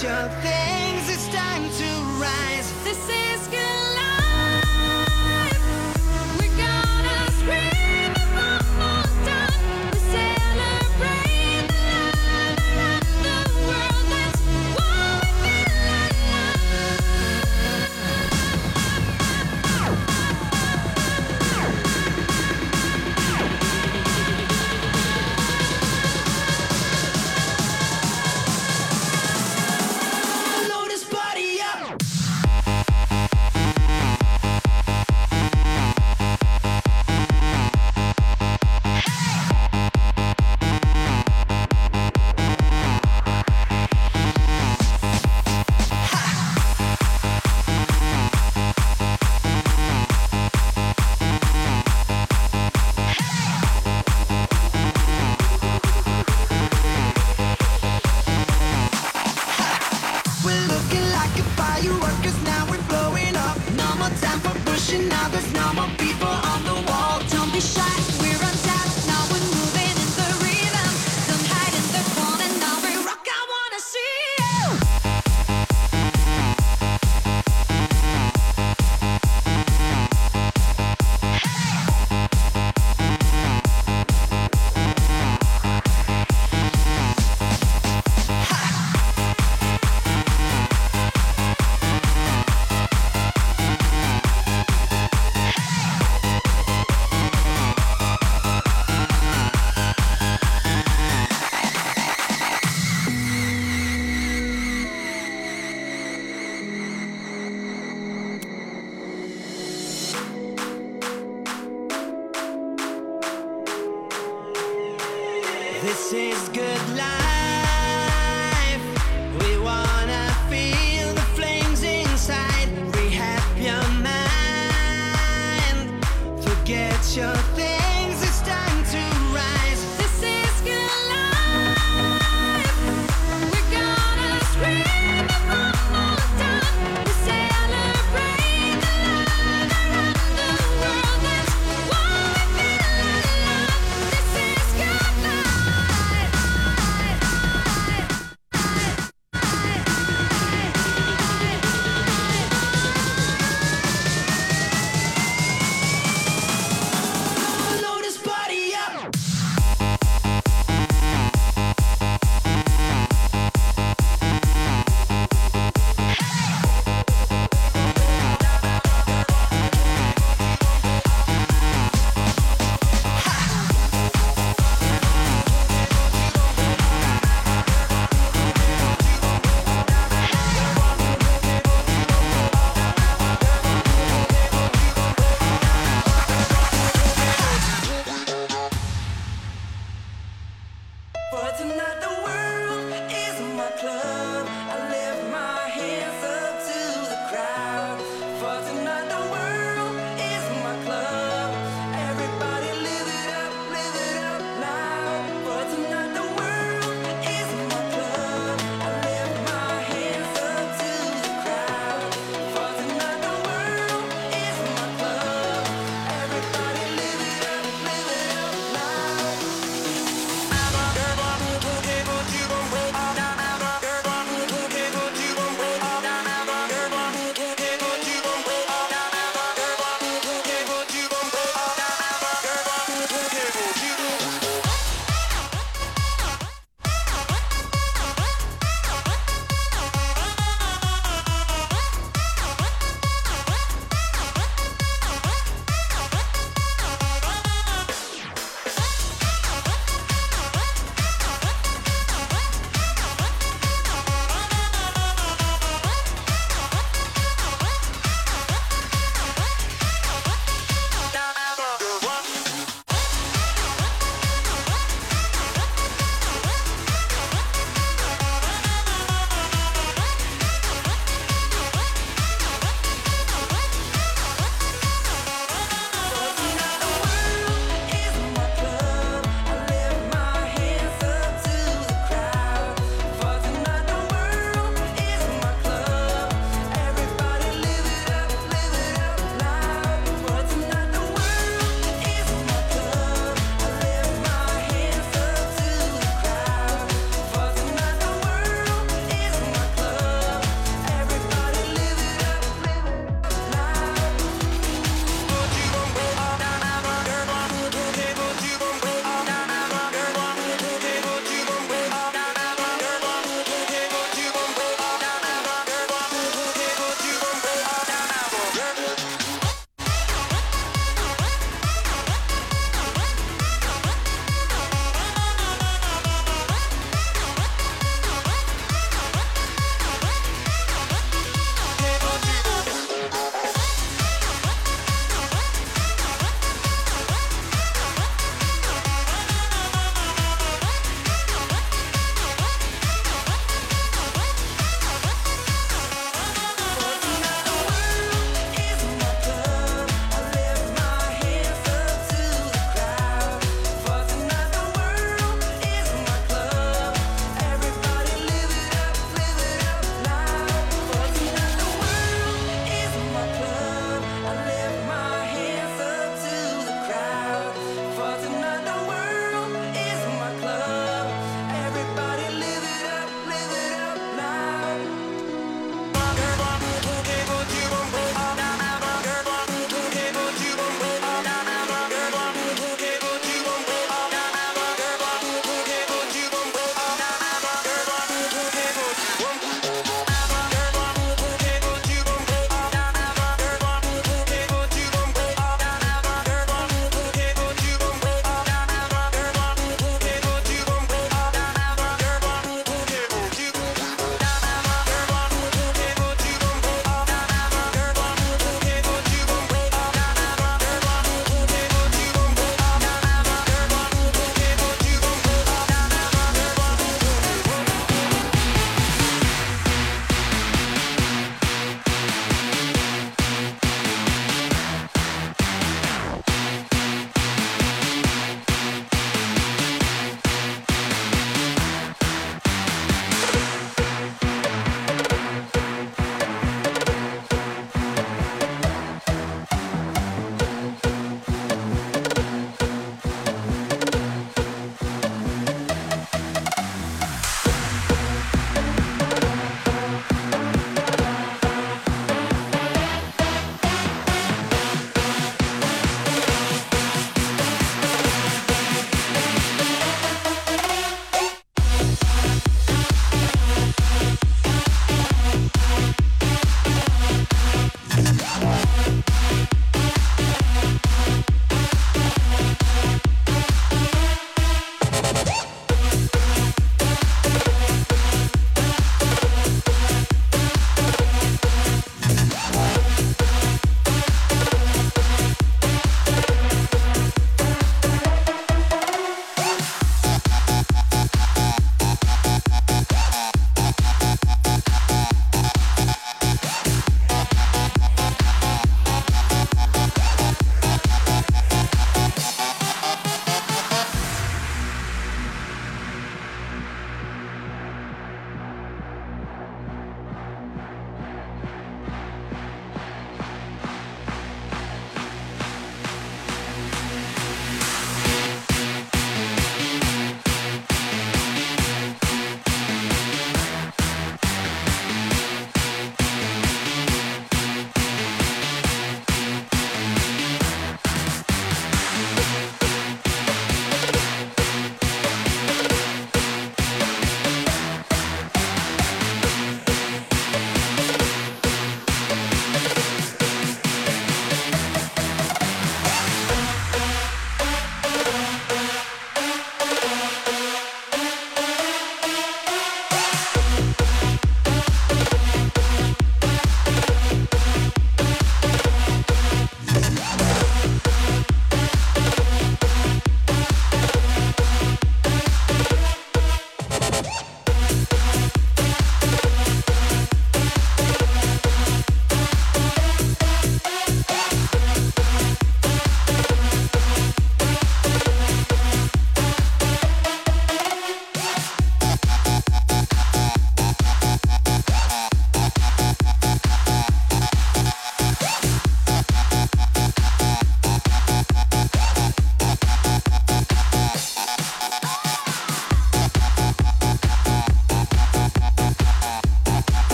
shall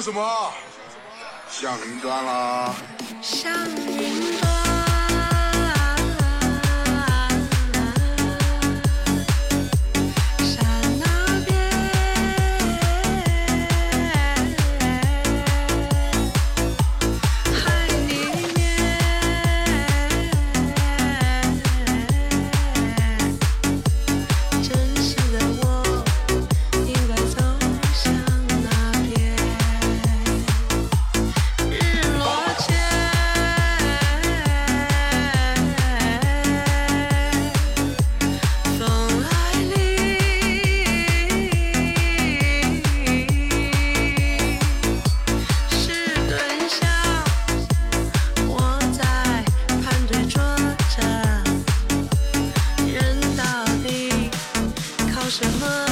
什么？向云端啦。什么